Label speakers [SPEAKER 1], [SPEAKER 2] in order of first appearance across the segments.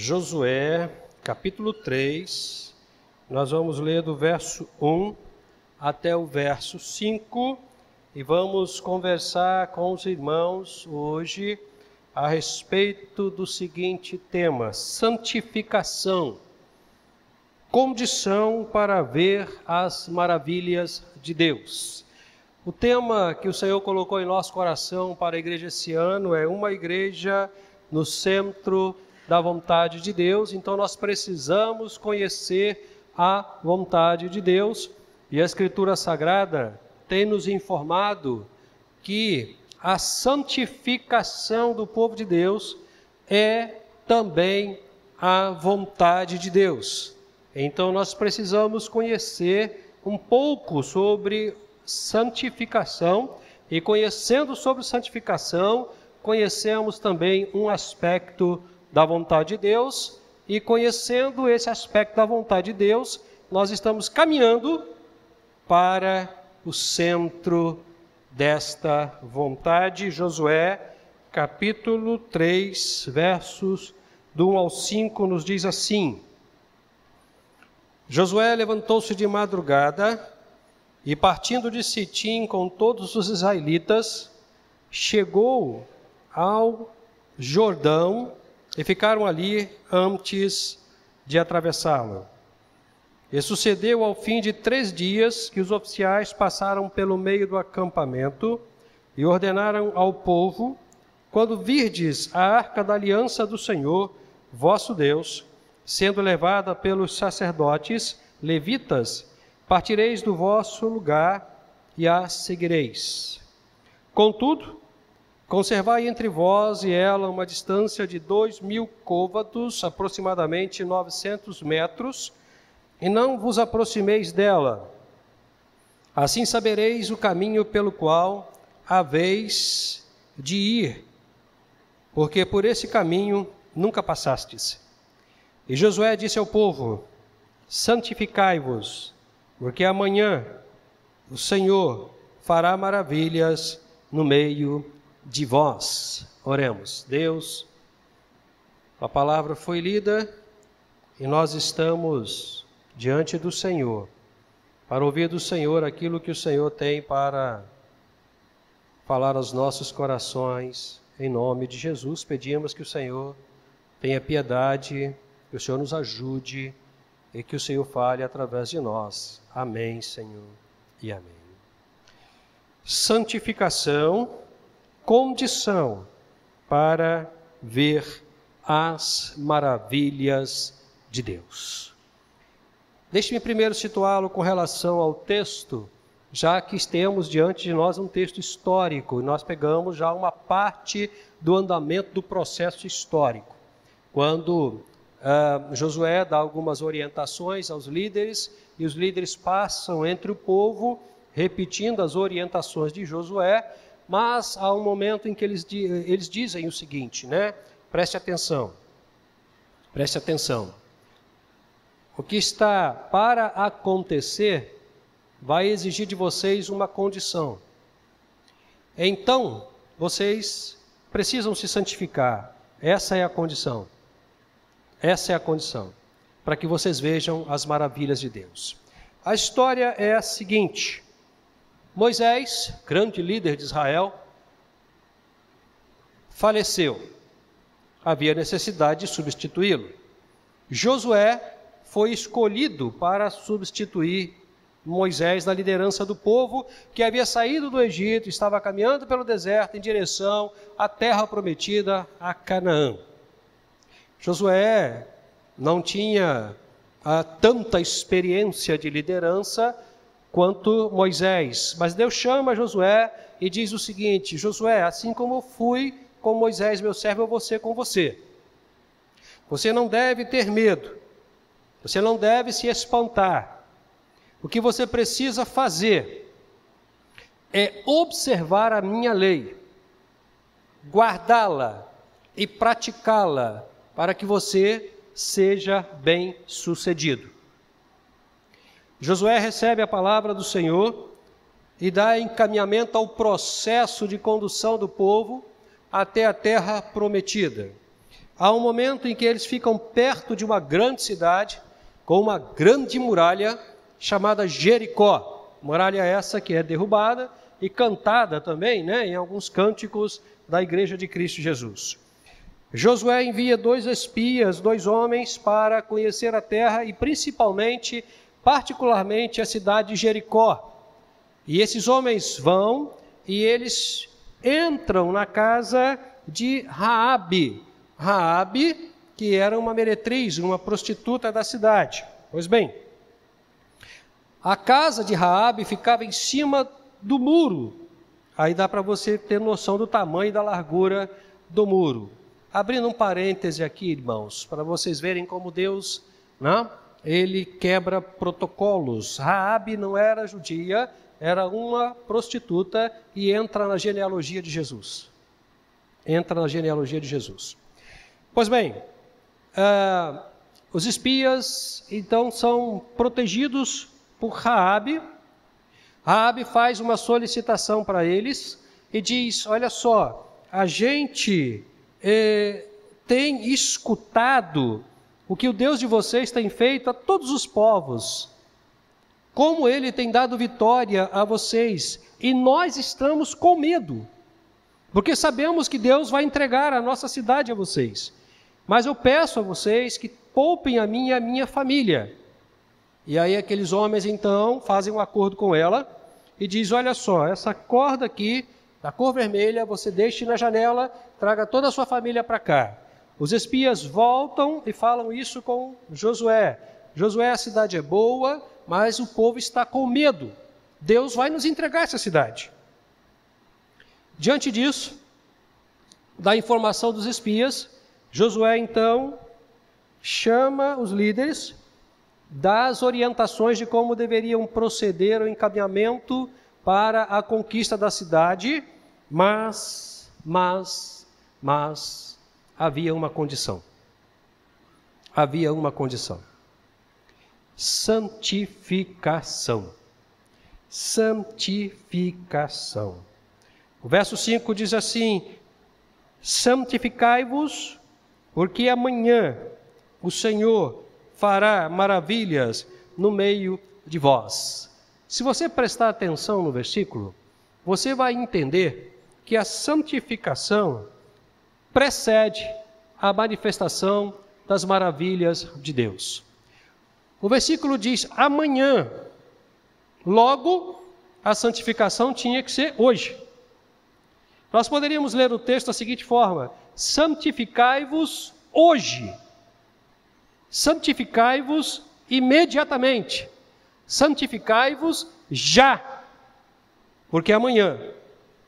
[SPEAKER 1] Josué, capítulo 3. Nós vamos ler do verso 1 até o verso 5 e vamos conversar com os irmãos hoje a respeito do seguinte tema: santificação, condição para ver as maravilhas de Deus. O tema que o Senhor colocou em nosso coração para a igreja esse ano é uma igreja no centro da vontade de Deus, então nós precisamos conhecer a vontade de Deus, e a Escritura Sagrada tem nos informado que a santificação do povo de Deus é também a vontade de Deus. Então nós precisamos conhecer um pouco sobre santificação, e conhecendo sobre santificação, conhecemos também um aspecto da vontade de Deus, e conhecendo esse aspecto da vontade de Deus, nós estamos caminhando para o centro desta vontade. Josué, capítulo 3, versos do 1 ao 5, nos diz assim: Josué levantou-se de madrugada e, partindo de Sitim com todos os israelitas, chegou ao Jordão e ficaram ali antes de atravessá-lo. E sucedeu ao fim de três dias que os oficiais passaram pelo meio do acampamento e ordenaram ao povo: quando virdes a arca da aliança do Senhor, vosso Deus, sendo levada pelos sacerdotes levitas, partireis do vosso lugar e a seguireis. Contudo, Conservai entre vós e ela uma distância de dois mil côvados, aproximadamente 900 metros, e não vos aproximeis dela. Assim sabereis o caminho pelo qual haveis de ir, porque por esse caminho nunca passastes. E Josué disse ao povo: Santificai-vos, porque amanhã o Senhor fará maravilhas no meio de vós. Oremos. Deus, a palavra foi lida e nós estamos diante do Senhor para ouvir do Senhor aquilo que o Senhor tem para falar aos nossos corações. Em nome de Jesus, pedimos que o Senhor tenha piedade, que o Senhor nos ajude e que o Senhor fale através de nós. Amém, Senhor, e amém. Santificação condição para ver as maravilhas de Deus. Deixe-me primeiro situá-lo com relação ao texto, já que temos diante de nós um texto histórico, e nós pegamos já uma parte do andamento do processo histórico. Quando uh, Josué dá algumas orientações aos líderes, e os líderes passam entre o povo, repetindo as orientações de Josué, mas há um momento em que eles, eles dizem o seguinte, né? Preste atenção. Preste atenção. O que está para acontecer vai exigir de vocês uma condição. Então, vocês precisam se santificar. Essa é a condição. Essa é a condição. Para que vocês vejam as maravilhas de Deus. A história é a seguinte: Moisés, grande líder de Israel, faleceu. Havia necessidade de substituí-lo. Josué foi escolhido para substituir Moisés na liderança do povo que havia saído do Egito, estava caminhando pelo deserto em direção à terra prometida, a Canaã. Josué não tinha ah, tanta experiência de liderança, quanto Moisés. Mas Deus chama Josué e diz o seguinte: Josué, assim como eu fui com Moisés, meu servo, eu vou ser com você. Você não deve ter medo, você não deve se espantar. O que você precisa fazer é observar a minha lei, guardá-la e praticá-la, para que você seja bem sucedido. Josué recebe a palavra do Senhor e dá encaminhamento ao processo de condução do povo até a terra prometida. há um momento em que eles ficam perto de uma grande cidade, com uma grande muralha chamada Jericó. Muralha essa que é derrubada e cantada também, né, em alguns cânticos da Igreja de Cristo Jesus. Josué envia dois espias, dois homens, para conhecer a terra e principalmente, particularmente, a cidade de Jericó. E esses homens vão e eles entram na casa de Raabe. Raabe, que era uma meretriz, uma prostituta da cidade. Pois bem, a casa de Raabe ficava em cima do muro. Aí dá para você ter noção do tamanho e da largura do muro. Abrindo um parêntese aqui, irmãos, para vocês verem como Deus, né, ele quebra protocolos. Raabe não era judia, era uma prostituta e entra na genealogia de Jesus. Entra na genealogia de Jesus. Pois bem, uh, os espias então são protegidos por Raabe. Raabe faz uma solicitação para eles e diz: Olha só, a gente eh, tem escutado o que o Deus de vocês tem feito a todos os povos como ele tem dado vitória a vocês, e nós estamos com medo, porque sabemos que Deus vai entregar a nossa cidade a vocês. Mas eu peço a vocês que poupem a mim e a minha família. E aí aqueles homens então fazem um acordo com ela e diz: "Olha só, essa corda aqui da cor vermelha, você deixe na janela, traga toda a sua família para cá." Os espias voltam e falam isso com Josué. Josué, a cidade é boa, mas o povo está com medo. Deus vai nos entregar essa cidade. Diante disso, da informação dos espias, Josué então chama os líderes, dá as orientações de como deveriam proceder o encaminhamento para a conquista da cidade, mas, mas, mas, havia uma condição. Havia uma condição santificação. Santificação. O verso 5 diz assim: Santificai-vos, porque amanhã o Senhor fará maravilhas no meio de vós. Se você prestar atenção no versículo, você vai entender que a santificação precede a manifestação das maravilhas de Deus. O versículo diz amanhã. Logo, a santificação tinha que ser hoje. Nós poderíamos ler o texto da seguinte forma: santificai-vos hoje. Santificai-vos imediatamente. Santificai-vos já. Porque amanhã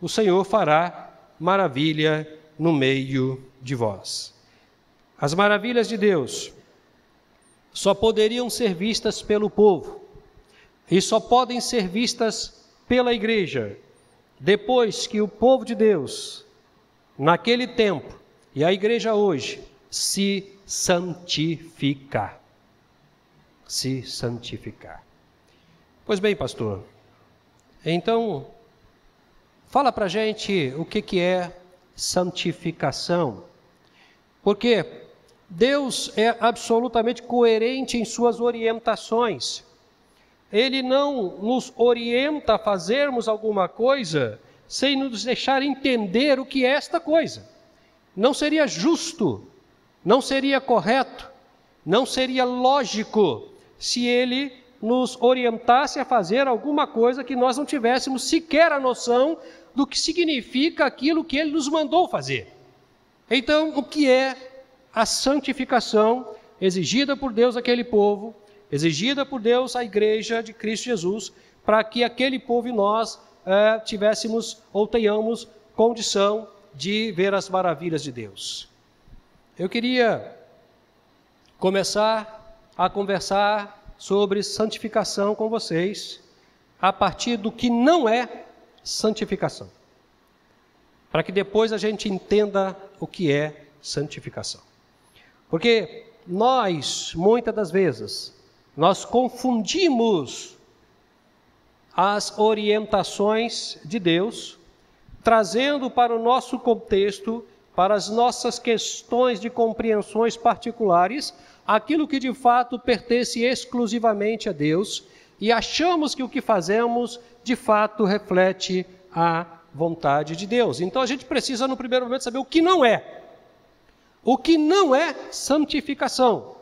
[SPEAKER 1] o Senhor fará maravilha no meio de vós. As maravilhas de Deus só poderiam ser vistas pelo povo e só podem ser vistas pela igreja depois que o povo de Deus, naquele tempo, e a igreja hoje, se santificar. Se santificar. Pois bem, pastor, então, fala para gente o que, que é santificação. Porque Deus é absolutamente coerente em suas orientações. Ele não nos orienta a fazermos alguma coisa sem nos deixar entender o que é esta coisa. Não seria justo, não seria correto, não seria lógico se ele nos orientasse a fazer alguma coisa que nós não tivéssemos sequer a noção do que significa aquilo que ele nos mandou fazer. Então, o que é a santificação exigida por Deus àquele povo, exigida por Deus à igreja de Cristo Jesus, para que aquele povo e nós é, tivéssemos ou tenhamos condição de ver as maravilhas de Deus. Eu queria começar a conversar sobre santificação com vocês, a partir do que não é santificação, para que depois a gente entenda o que é santificação. Porque nós, muitas das vezes, nós confundimos as orientações de Deus, trazendo para o nosso contexto para as nossas questões de compreensões particulares aquilo que de fato pertence exclusivamente a Deus e achamos que o que fazemos de fato reflete a vontade de Deus. Então a gente precisa, no primeiro momento, saber o que não é. O que não é santificação.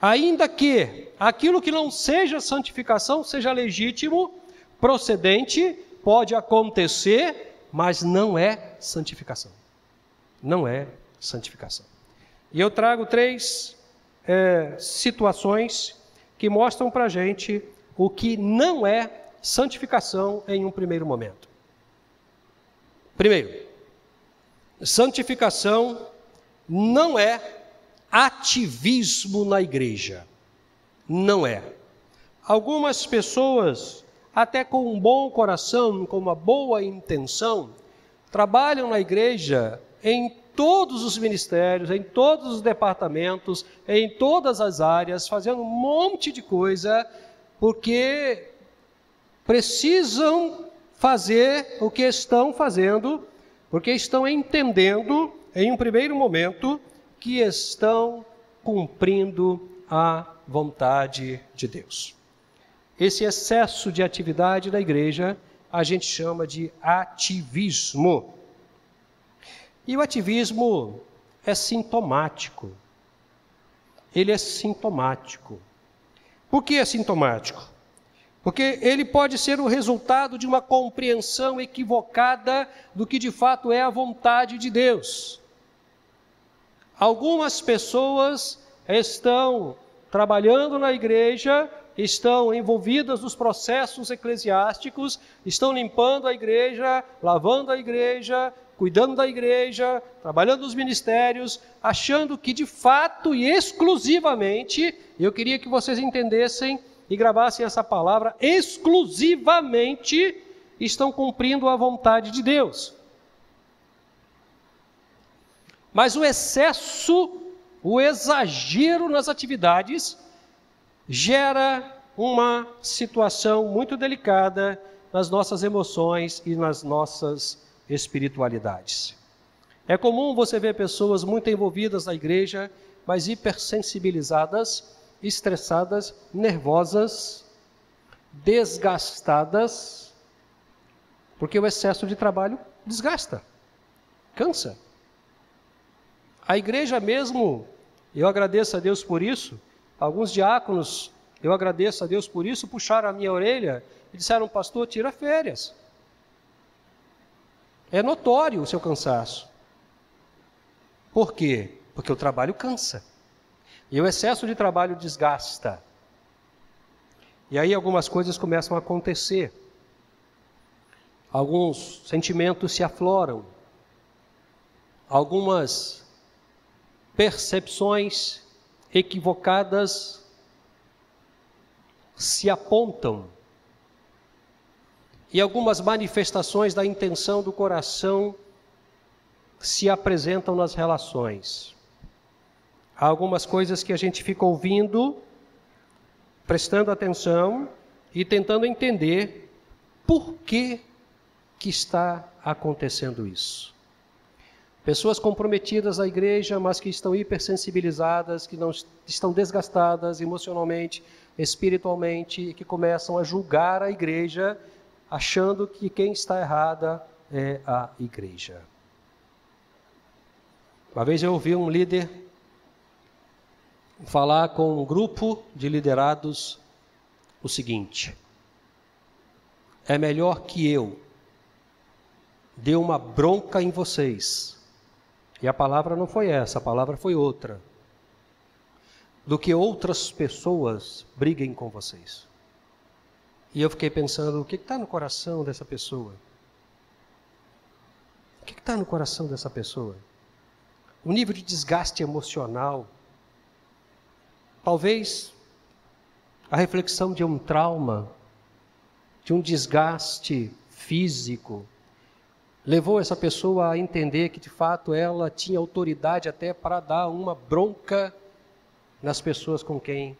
[SPEAKER 1] Ainda que aquilo que não seja santificação seja legítimo, procedente, pode acontecer, mas não é santificação. Não é santificação. E eu trago três é, situações que mostram para a gente o que não é santificação em um primeiro momento. Primeiro, santificação não é ativismo na igreja. Não é. Algumas pessoas, até com um bom coração, com uma boa intenção, trabalham na igreja em todos os ministérios, em todos os departamentos, em todas as áreas, fazendo um monte de coisa, porque precisam fazer o que estão fazendo, porque estão entendendo, em um primeiro momento, que estão cumprindo a vontade de Deus. Esse excesso de atividade da igreja a gente chama de ativismo. E o ativismo é sintomático. Ele é sintomático. Por que é sintomático? Porque ele pode ser o resultado de uma compreensão equivocada do que de fato é a vontade de Deus. Algumas pessoas estão trabalhando na igreja, estão envolvidas nos processos eclesiásticos, estão limpando a igreja, lavando a igreja, cuidando da igreja, trabalhando nos ministérios, achando que de fato e exclusivamente, eu queria que vocês entendessem e gravassem essa palavra, exclusivamente estão cumprindo a vontade de Deus. Mas o excesso, o exagero nas atividades, gera uma situação muito delicada nas nossas emoções e nas nossas espiritualidades. É comum você ver pessoas muito envolvidas na igreja, mas hipersensibilizadas, estressadas, nervosas, desgastadas, porque o excesso de trabalho desgasta, cansa. A igreja mesmo, eu agradeço a Deus por isso, alguns diáconos, eu agradeço a Deus por isso, puxaram a minha orelha e disseram, pastor, tira férias. É notório o seu cansaço. Por quê? Porque o trabalho cansa. E o excesso de trabalho desgasta. E aí algumas coisas começam a acontecer. Alguns sentimentos se afloram. Algumas percepções equivocadas se apontam e algumas manifestações da intenção do coração se apresentam nas relações. Há algumas coisas que a gente fica ouvindo, prestando atenção e tentando entender por que, que está acontecendo isso. Pessoas comprometidas à igreja, mas que estão hipersensibilizadas, que não estão desgastadas emocionalmente, espiritualmente, e que começam a julgar a igreja achando que quem está errada é a igreja. Uma vez eu ouvi um líder falar com um grupo de liderados o seguinte: é melhor que eu dê uma bronca em vocês. E a palavra não foi essa, a palavra foi outra. Do que outras pessoas briguem com vocês. E eu fiquei pensando: o que está no coração dessa pessoa? O que está no coração dessa pessoa? O nível de desgaste emocional. Talvez a reflexão de um trauma, de um desgaste físico, levou essa pessoa a entender que de fato ela tinha autoridade até para dar uma bronca nas pessoas com quem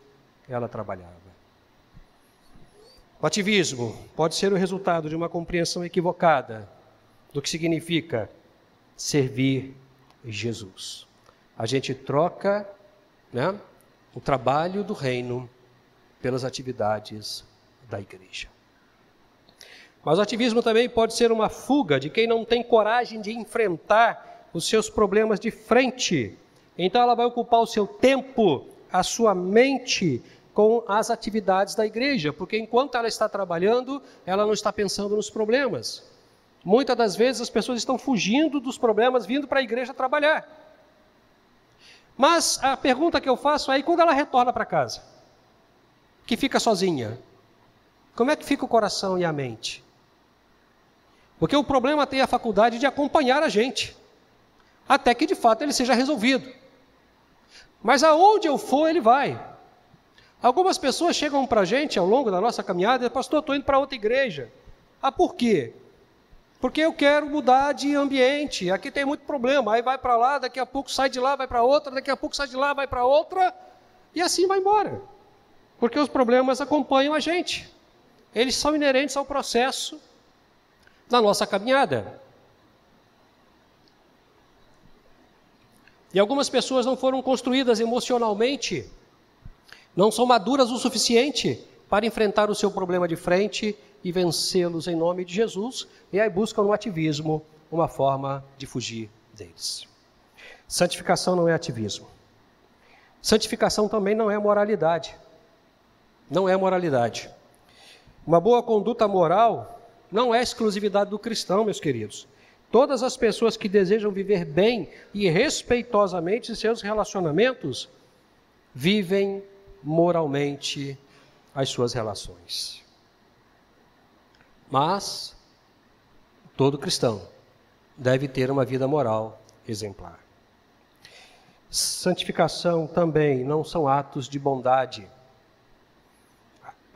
[SPEAKER 1] ela trabalhava. O ativismo pode ser o resultado de uma compreensão equivocada do que significa servir Jesus. A gente troca né, o trabalho do reino pelas atividades da igreja. Mas o ativismo também pode ser uma fuga de quem não tem coragem de enfrentar os seus problemas de frente. Então ela vai ocupar o seu tempo, a sua mente com as atividades da igreja, porque enquanto ela está trabalhando, ela não está pensando nos problemas. Muitas das vezes as pessoas estão fugindo dos problemas, vindo para a igreja trabalhar. Mas a pergunta que eu faço é: e quando ela retorna para casa? Que fica sozinha? Como é que fica o coração e a mente? Porque o problema tem a faculdade de acompanhar a gente, até que de fato ele seja resolvido. Mas aonde eu for, ele vai. Algumas pessoas chegam para a gente ao longo da nossa caminhada e pastor, estou indo para outra igreja. Ah, por quê? Porque eu quero mudar de ambiente, aqui tem muito problema, aí vai para lá, daqui a pouco sai de lá, vai para outra, daqui a pouco sai de lá, vai para outra, e assim vai embora. Porque os problemas acompanham a gente. Eles são inerentes ao processo da nossa caminhada. E algumas pessoas não foram construídas emocionalmente, não são maduras o suficiente para enfrentar o seu problema de frente e vencê-los em nome de Jesus, e aí buscam no ativismo uma forma de fugir deles. Santificação não é ativismo. Santificação também não é moralidade. Não é moralidade. Uma boa conduta moral não é exclusividade do cristão, meus queridos. Todas as pessoas que desejam viver bem e respeitosamente seus relacionamentos vivem moralmente as suas relações. Mas todo cristão deve ter uma vida moral exemplar. Santificação também não são atos de bondade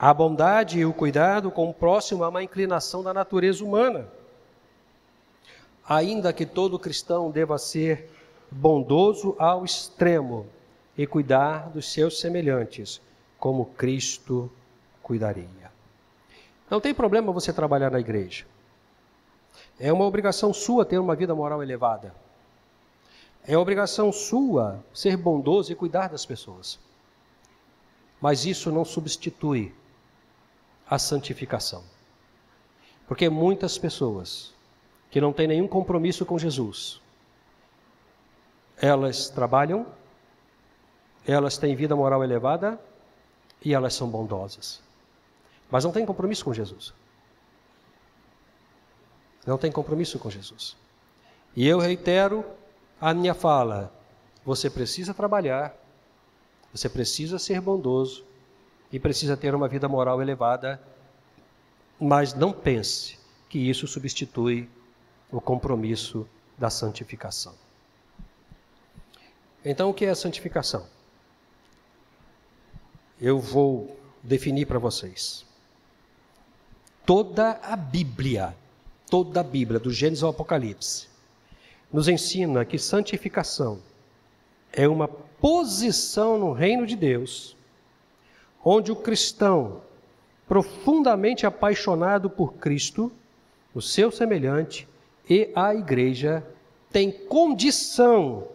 [SPEAKER 1] a bondade e o cuidado com o próximo é uma inclinação da natureza humana. Ainda que todo cristão deva ser bondoso ao extremo e cuidar dos seus semelhantes, como Cristo cuidaria. Não tem problema você trabalhar na igreja. É uma obrigação sua ter uma vida moral elevada. É obrigação sua ser bondoso e cuidar das pessoas. Mas isso não substitui a santificação. Porque muitas pessoas que não têm nenhum compromisso com Jesus, elas trabalham, elas têm vida moral elevada e elas são bondosas. Mas não têm compromisso com Jesus. Não tem compromisso com Jesus. E eu reitero a minha fala: você precisa trabalhar, você precisa ser bondoso, e precisa ter uma vida moral elevada, mas não pense que isso substitui o compromisso da santificação. Então, o que é a santificação? Eu vou definir para vocês. Toda a Bíblia, toda a Bíblia, do Gênesis ao Apocalipse, nos ensina que santificação é uma posição no reino de Deus onde o cristão, profundamente apaixonado por Cristo, o seu semelhante e a igreja, tem condição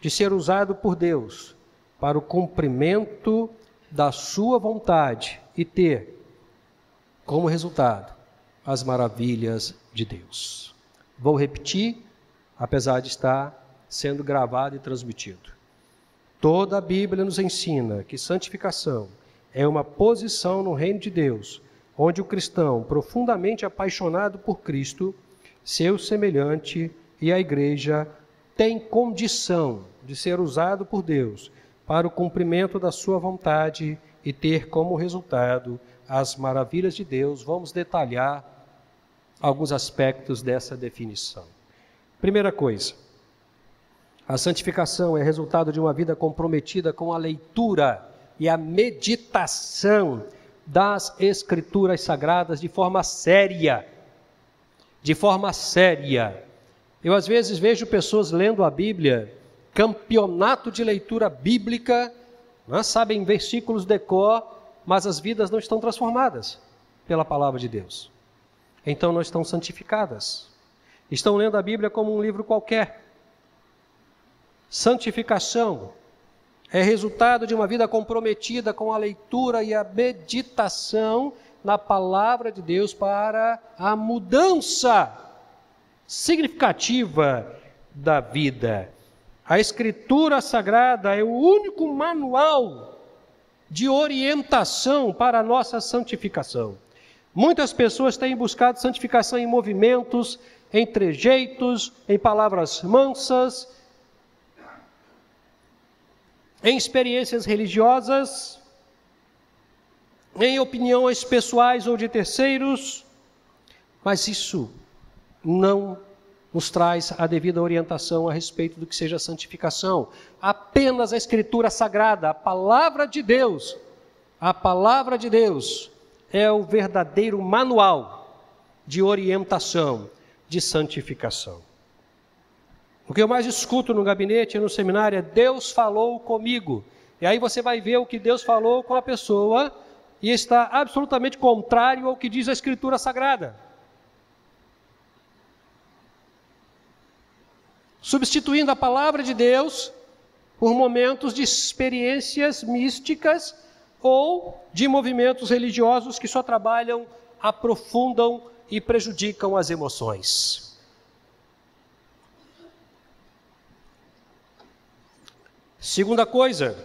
[SPEAKER 1] de ser usado por Deus para o cumprimento da sua vontade e ter como resultado as maravilhas de Deus. Vou repetir, apesar de estar sendo gravado e transmitido. Toda a Bíblia nos ensina que santificação é uma posição no reino de Deus, onde o cristão, profundamente apaixonado por Cristo, seu semelhante e a igreja, tem condição de ser usado por Deus para o cumprimento da sua vontade e ter como resultado as maravilhas de Deus. Vamos detalhar alguns aspectos dessa definição. Primeira coisa, a santificação é resultado de uma vida comprometida com a leitura e a meditação das Escrituras Sagradas de forma séria. De forma séria. Eu às vezes vejo pessoas lendo a Bíblia, campeonato de leitura bíblica, não é? sabem versículos de cor, mas as vidas não estão transformadas pela palavra de Deus. Então não estão santificadas. estão lendo a Bíblia como um livro qualquer. Santificação é resultado de uma vida comprometida com a leitura e a meditação na palavra de Deus para a mudança significativa da vida. A Escritura Sagrada é o único manual de orientação para a nossa santificação. Muitas pessoas têm buscado santificação em movimentos, em trejeitos, em palavras mansas, em experiências religiosas, em opiniões pessoais ou de terceiros, mas isso não nos traz a devida orientação a respeito do que seja santificação. Apenas a Escritura Sagrada, a palavra de Deus, a palavra de Deus é o verdadeiro manual de orientação, de santificação. O que eu mais escuto no gabinete e no seminário é Deus falou comigo. E aí você vai ver o que Deus falou com a pessoa e está absolutamente contrário ao que diz a Escritura Sagrada. Substituindo a palavra de Deus por momentos de experiências místicas ou de movimentos religiosos que só trabalham, aprofundam e prejudicam as emoções. Segunda coisa,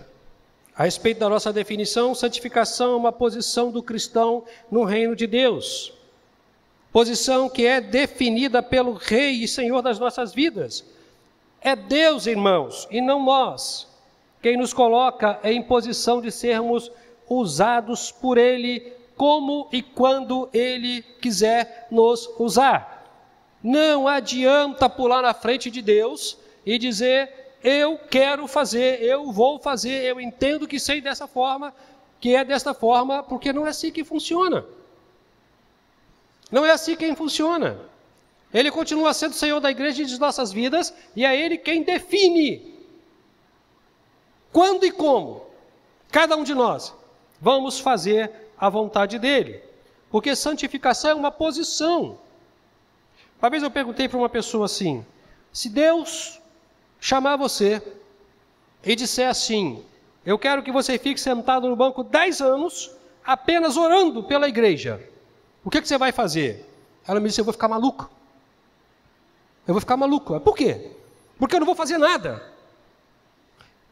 [SPEAKER 1] a respeito da nossa definição, santificação é uma posição do cristão no reino de Deus. Posição que é definida pelo Rei e Senhor das nossas vidas. É Deus, irmãos, e não nós, quem nos coloca em posição de sermos usados por Ele como e quando Ele quiser nos usar. Não adianta pular na frente de Deus e dizer eu quero fazer, eu vou fazer, eu entendo que sei dessa forma, que é desta forma, porque não é assim que funciona. Não é assim quem funciona. Ele continua sendo Senhor da igreja e de nossas vidas, e é Ele quem define quando e como cada um de nós vamos fazer a vontade dEle. Porque santificação é uma posição. Uma vez eu perguntei para uma pessoa assim: se Deus chamar você e disser assim: Eu quero que você fique sentado no banco 10 anos, apenas orando pela igreja. O que, que você vai fazer? Ela me disse: Eu vou ficar maluco. Eu vou ficar maluco. Por quê? Porque eu não vou fazer nada.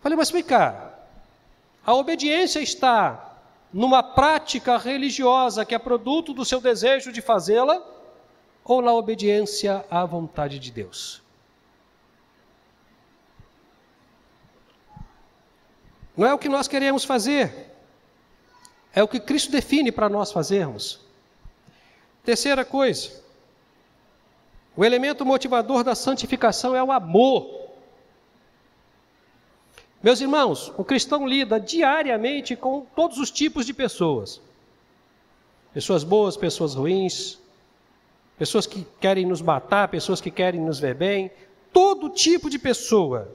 [SPEAKER 1] Falei, mas vem cá. A obediência está numa prática religiosa que é produto do seu desejo de fazê-la, ou na obediência à vontade de Deus? Não é o que nós queremos fazer, é o que Cristo define para nós fazermos. Terceira coisa, o elemento motivador da santificação é o amor. Meus irmãos, o cristão lida diariamente com todos os tipos de pessoas: pessoas boas, pessoas ruins, pessoas que querem nos matar, pessoas que querem nos ver bem, todo tipo de pessoa.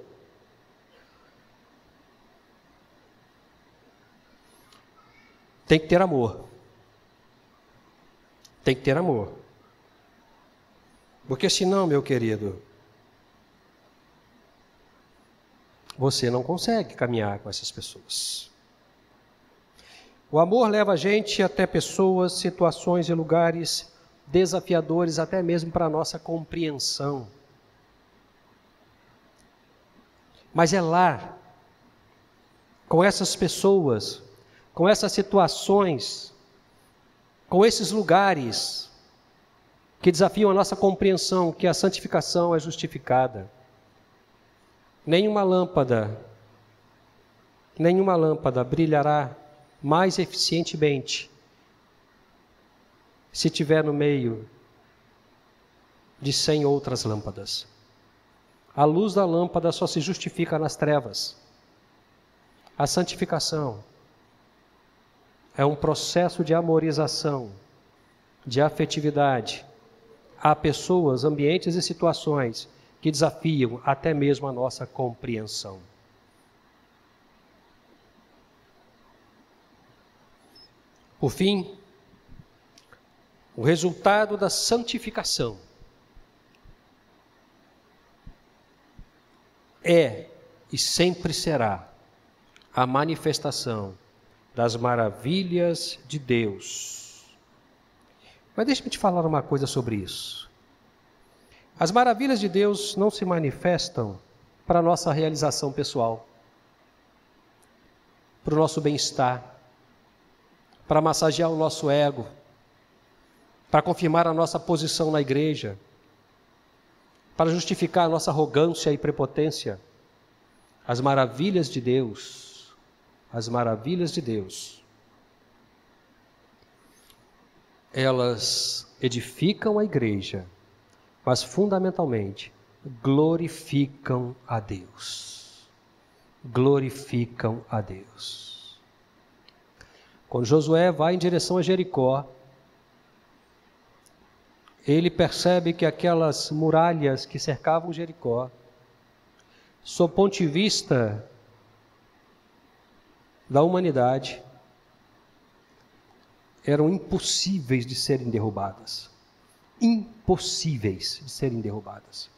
[SPEAKER 1] Tem que ter amor. Tem que ter amor. Porque senão, meu querido, você não consegue caminhar com essas pessoas. O amor leva a gente até pessoas, situações e lugares desafiadores, até mesmo para a nossa compreensão. Mas é lá, com essas pessoas, com essas situações, com esses lugares que desafiam a nossa compreensão que a santificação é justificada. Nenhuma lâmpada, nenhuma lâmpada brilhará mais eficientemente se tiver no meio de cem outras lâmpadas. A luz da lâmpada só se justifica nas trevas. A santificação é um processo de amorização, de afetividade. Há pessoas, ambientes e situações que desafiam até mesmo a nossa compreensão. Por fim, o resultado da santificação é e sempre será a manifestação das maravilhas de Deus. Mas deixe-me te falar uma coisa sobre isso. As maravilhas de Deus não se manifestam para a nossa realização pessoal, para o nosso bem-estar, para massagear o nosso ego, para confirmar a nossa posição na igreja, para justificar a nossa arrogância e prepotência. As maravilhas de Deus, as maravilhas de Deus, elas edificam a igreja, mas fundamentalmente glorificam a Deus. Glorificam a Deus. Quando Josué vai em direção a Jericó, ele percebe que aquelas muralhas que cercavam Jericó, sob ponto de vista da humanidade, eram impossíveis de serem derrubadas. Impossíveis de serem derrubadas.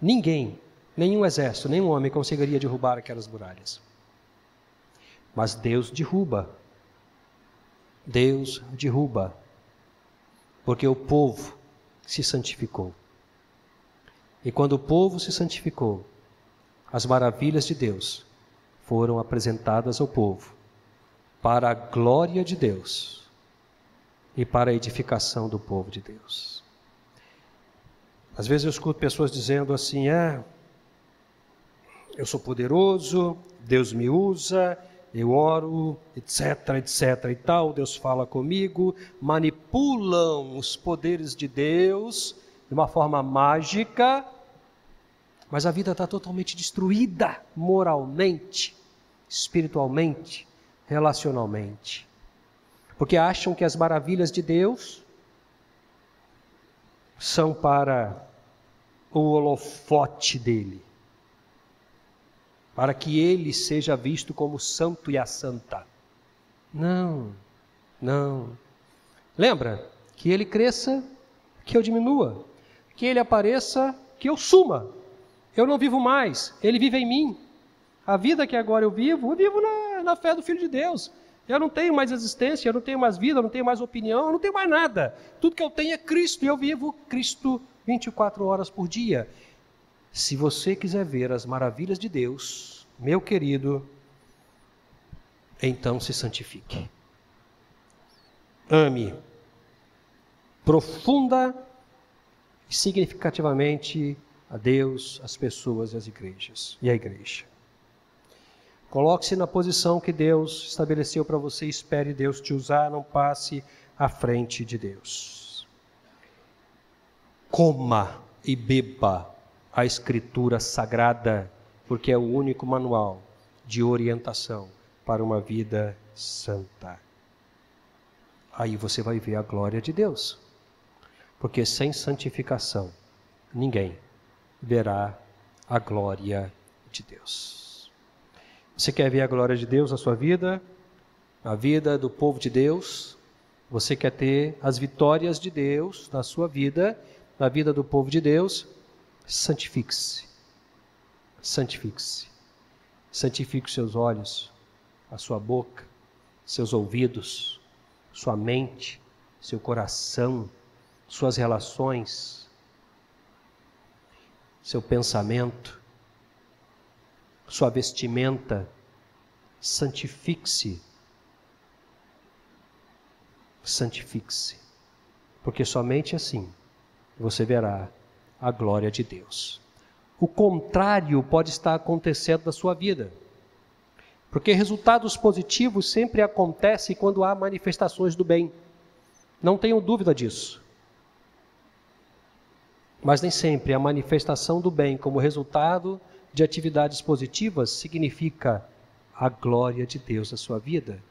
[SPEAKER 1] Ninguém, nenhum exército, nenhum homem conseguiria derrubar aquelas muralhas. Mas Deus derruba. Deus derruba. Porque o povo se santificou. E quando o povo se santificou, as maravilhas de Deus foram apresentadas ao povo para a glória de Deus e para a edificação do povo de Deus. Às vezes eu escuto pessoas dizendo assim: é, eu sou poderoso, Deus me usa, eu oro, etc, etc e tal, Deus fala comigo, manipulam os poderes de Deus de uma forma mágica, mas a vida está totalmente destruída moralmente, espiritualmente, relacionalmente. Porque acham que as maravilhas de Deus são para o holofote dele para que ele seja visto como santo e a santa. Não, não. Lembra? Que ele cresça, que eu diminua. Que ele apareça, que eu suma. Eu não vivo mais, ele vive em mim. A vida que agora eu vivo, eu vivo na, na fé do Filho de Deus. Eu não tenho mais existência, eu não tenho mais vida, eu não tenho mais opinião, eu não tenho mais nada. Tudo que eu tenho é Cristo e eu vivo Cristo 24 horas por dia. Se você quiser ver as maravilhas de Deus, meu querido, então se santifique. Ame profunda e significativamente a Deus, as pessoas e as igrejas e a igreja. Coloque-se na posição que Deus estabeleceu para você, espere Deus te usar, não passe à frente de Deus. Coma e beba a Escritura Sagrada, porque é o único manual de orientação para uma vida santa. Aí você vai ver a glória de Deus, porque sem santificação ninguém verá a glória de Deus. Você quer ver a glória de Deus na sua vida, na vida do povo de Deus? Você quer ter as vitórias de Deus na sua vida, na vida do povo de Deus? santifique-se. Santifique-se. Santifique os seus olhos, a sua boca, seus ouvidos, sua mente, seu coração, suas relações, seu pensamento, sua vestimenta. Santifique-se. Santifique-se. Porque somente assim você verá a glória de Deus. O contrário pode estar acontecendo na sua vida. Porque resultados positivos sempre acontecem quando há manifestações do bem. Não tenho dúvida disso. Mas nem sempre a manifestação do bem como resultado de atividades positivas significa a glória de Deus na sua vida.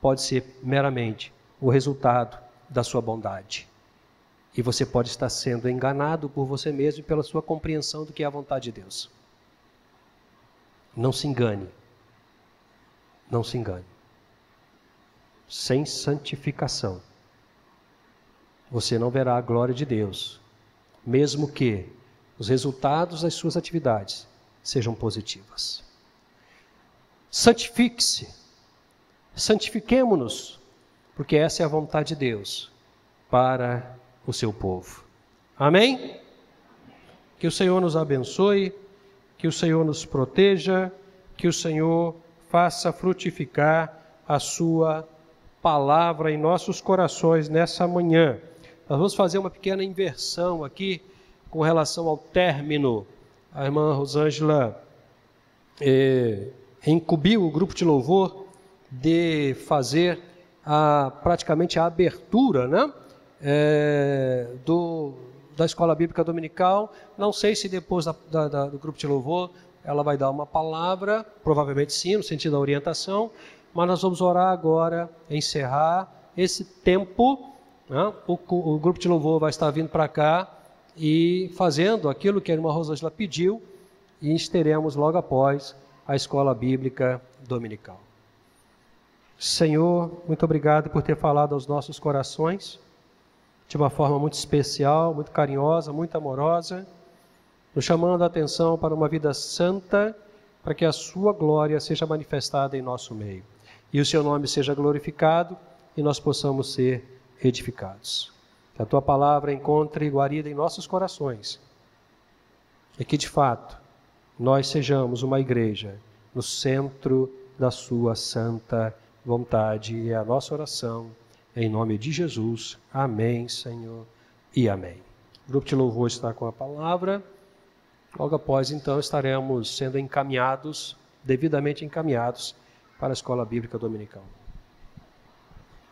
[SPEAKER 1] Pode ser meramente o resultado da sua bondade. E você pode estar sendo enganado por você mesmo e pela sua compreensão do que é a vontade de Deus. Não se engane. Não se engane. Sem santificação, você não verá a glória de Deus, mesmo que os resultados das suas atividades sejam positivas. Santifique-se, santifiquemo-nos, porque essa é a vontade de Deus para o seu povo. Amém? Que o Senhor nos abençoe, que o Senhor nos proteja, que o Senhor faça frutificar a sua palavra em nossos corações nessa manhã. Nós vamos fazer uma pequena inversão aqui com relação ao término. A irmã Rosângela eh, incumbiu o grupo de louvor de fazer a, praticamente a abertura né, é, do, da Escola Bíblica Dominical. Não sei se depois da, da, da, do grupo de louvor ela vai dar uma palavra, provavelmente sim, no sentido da orientação, mas nós vamos orar agora, encerrar esse tempo. Né? O, o, grupo de louvor vai estar vindo para cá e fazendo aquilo que a irmã Rosângela pediu, e teremos logo após a escola bíblica dominical. Senhor, muito obrigado por ter falado aos nossos corações de uma forma muito especial, muito carinhosa, muito amorosa, nos chamando a atenção para uma vida santa, para que a Sua glória seja manifestada em nosso meio e o Seu nome seja glorificado e nós possamos ser edificados. Que a Tua palavra encontre guarida em nossos corações e que de fato nós sejamos uma igreja no centro da Sua santa vontade. E é a nossa oração, em nome de Jesus. Amém, Senhor, e amém. O grupo de louvor está com a palavra. Logo após, então, estaremos sendo encaminhados, devidamente encaminhados, para a escola bíblica dominical.